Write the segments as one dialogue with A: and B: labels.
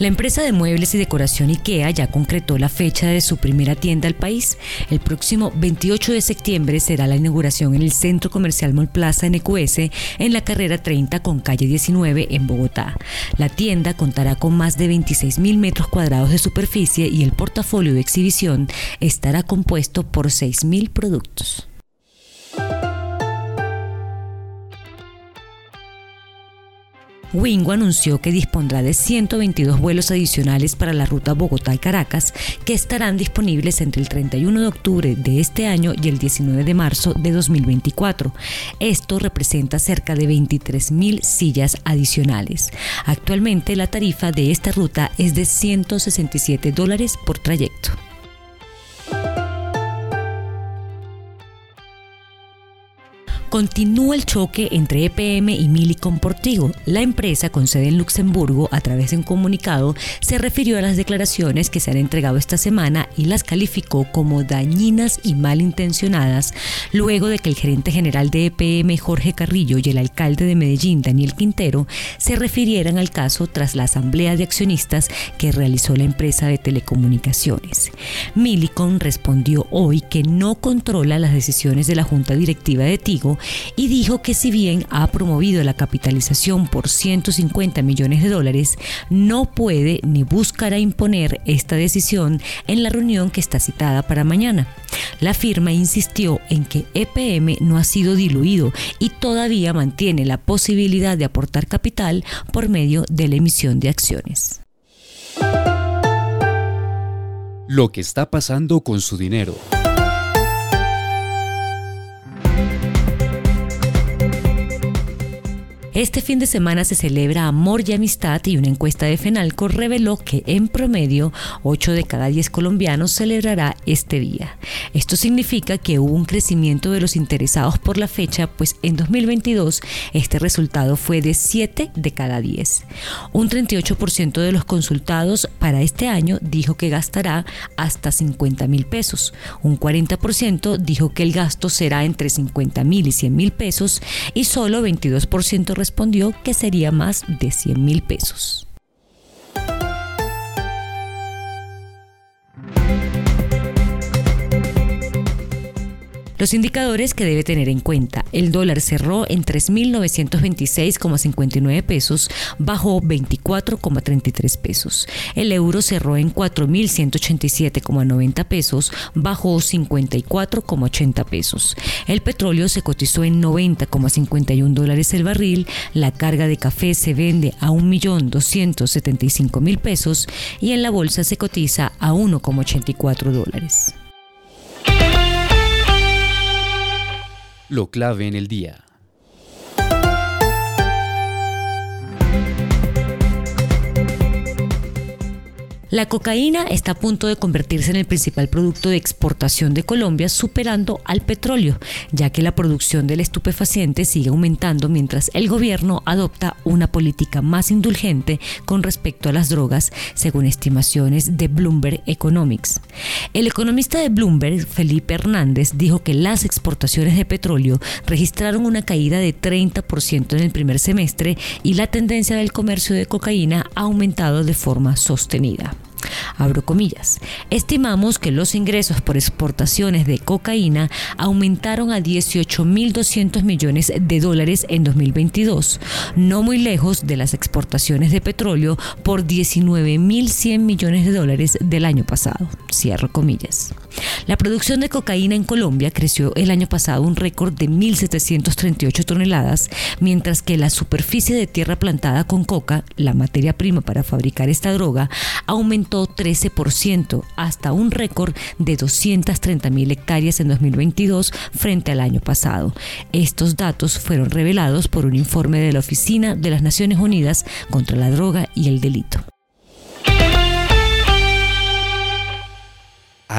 A: La empresa de muebles y decoración IKEA ya concretó la fecha de su primera tienda al país. El próximo 28 de septiembre será la inauguración en el Centro Comercial Mall Plaza NQS en la carrera 30 con calle 19 en Bogotá. La tienda contará con más de 26 mil metros cuadrados de superficie y el portafolio de exhibición estará compuesto por 6 mil productos. Wingo anunció que dispondrá de 122 vuelos adicionales para la ruta Bogotá y Caracas que estarán disponibles entre el 31 de octubre de este año y el 19 de marzo de 2024. Esto representa cerca de 23.000 sillas adicionales. Actualmente la tarifa de esta ruta es de 167 dólares por trayecto. Continúa el choque entre EPM y Milicom Portigo. La empresa con sede en Luxemburgo, a través de un comunicado, se refirió a las declaraciones que se han entregado esta semana y las calificó como dañinas y malintencionadas, luego de que el gerente general de EPM, Jorge Carrillo, y el alcalde de Medellín, Daniel Quintero, se refirieran al caso tras la asamblea de accionistas que realizó la empresa de telecomunicaciones. Milicom respondió hoy que no controla las decisiones de la junta directiva de Tigo y dijo que si bien ha promovido la capitalización por 150 millones de dólares, no puede ni buscará imponer esta decisión en la reunión que está citada para mañana. La firma insistió en que EPM no ha sido diluido y todavía mantiene la posibilidad de aportar capital por medio de la emisión de acciones.
B: Lo que está pasando con su dinero.
A: Este fin de semana se celebra Amor y Amistad y una encuesta de Fenalco reveló que en promedio 8 de cada 10 colombianos celebrará este día. Esto significa que hubo un crecimiento de los interesados por la fecha, pues en 2022 este resultado fue de 7 de cada 10. Un 38% de los consultados para este año dijo que gastará hasta 50 mil pesos. Un 40% dijo que el gasto será entre 50 mil y 100 mil pesos y solo 22% respondió que sería más de 100 mil pesos. Los indicadores que debe tener en cuenta. El dólar cerró en 3.926,59 pesos, bajó 24,33 pesos. El euro cerró en 4.187,90 pesos, bajó 54,80 pesos. El petróleo se cotizó en 90,51 dólares el barril. La carga de café se vende a 1.275.000 pesos y en la bolsa se cotiza a 1,84 dólares.
B: Lo clave en el día.
A: La cocaína está a punto de convertirse en el principal producto de exportación de Colombia, superando al petróleo, ya que la producción del estupefaciente sigue aumentando mientras el gobierno adopta una política más indulgente con respecto a las drogas, según estimaciones de Bloomberg Economics. El economista de Bloomberg, Felipe Hernández, dijo que las exportaciones de petróleo registraron una caída de 30% en el primer semestre y la tendencia del comercio de cocaína ha aumentado de forma sostenida. Abro comillas. Estimamos que los ingresos por exportaciones de cocaína aumentaron a 18.200 millones de dólares en 2022, no muy lejos de las exportaciones de petróleo por 19.100 millones de dólares del año pasado. Cierro comillas. La producción de cocaína en Colombia creció el año pasado un récord de 1.738 toneladas, mientras que la superficie de tierra plantada con coca, la materia prima para fabricar esta droga, aumentó 13% hasta un récord de 230.000 hectáreas en 2022 frente al año pasado. Estos datos fueron revelados por un informe de la Oficina de las Naciones Unidas contra la Droga y el Delito.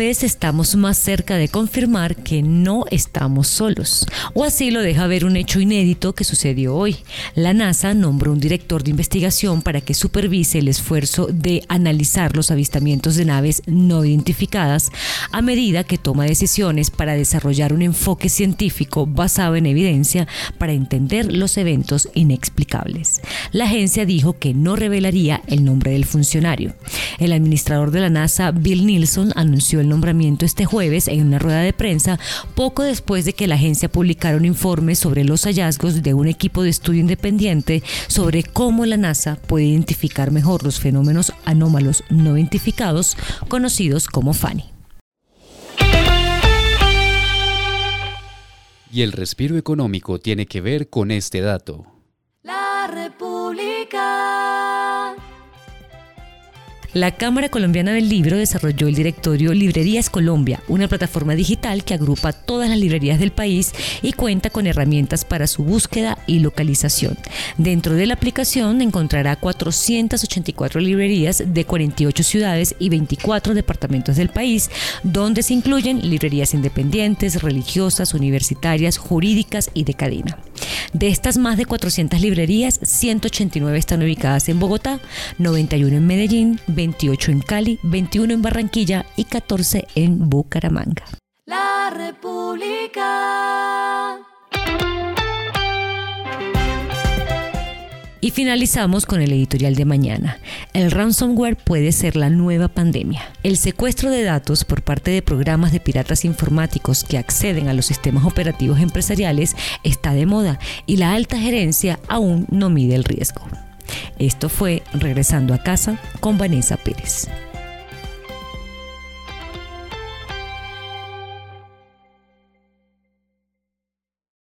A: Vez estamos más cerca de confirmar que no estamos solos. O así lo deja ver un hecho inédito que sucedió hoy. La NASA nombró un director de investigación para que supervise el esfuerzo de analizar los avistamientos de naves no identificadas a medida que toma decisiones para desarrollar un enfoque científico basado en evidencia para entender los eventos inexplicables. La agencia dijo que no revelaría el nombre del funcionario. El administrador de la NASA, Bill Nilsson, anunció el nombramiento este jueves en una rueda de prensa poco después de que la agencia publicara un informe sobre los hallazgos de un equipo de estudio independiente sobre cómo la NASA puede identificar mejor los fenómenos anómalos no identificados conocidos como FANI.
B: Y el respiro económico tiene que ver con este dato.
A: La Cámara Colombiana del Libro desarrolló el directorio Librerías Colombia, una plataforma digital que agrupa todas las librerías del país y cuenta con herramientas para su búsqueda y localización. Dentro de la aplicación encontrará 484 librerías de 48 ciudades y 24 departamentos del país, donde se incluyen librerías independientes, religiosas, universitarias, jurídicas y de cadena. De estas más de 400 librerías, 189 están ubicadas en Bogotá, 91 en Medellín, 28 en Cali, 21 en Barranquilla y 14 en Bucaramanga. La República. Y finalizamos con el editorial de mañana. El ransomware puede ser la nueva pandemia. El secuestro de datos por parte de programas de piratas informáticos que acceden a los sistemas operativos empresariales está de moda y la alta gerencia aún no mide el riesgo. Esto fue Regresando a casa con Vanessa Pérez.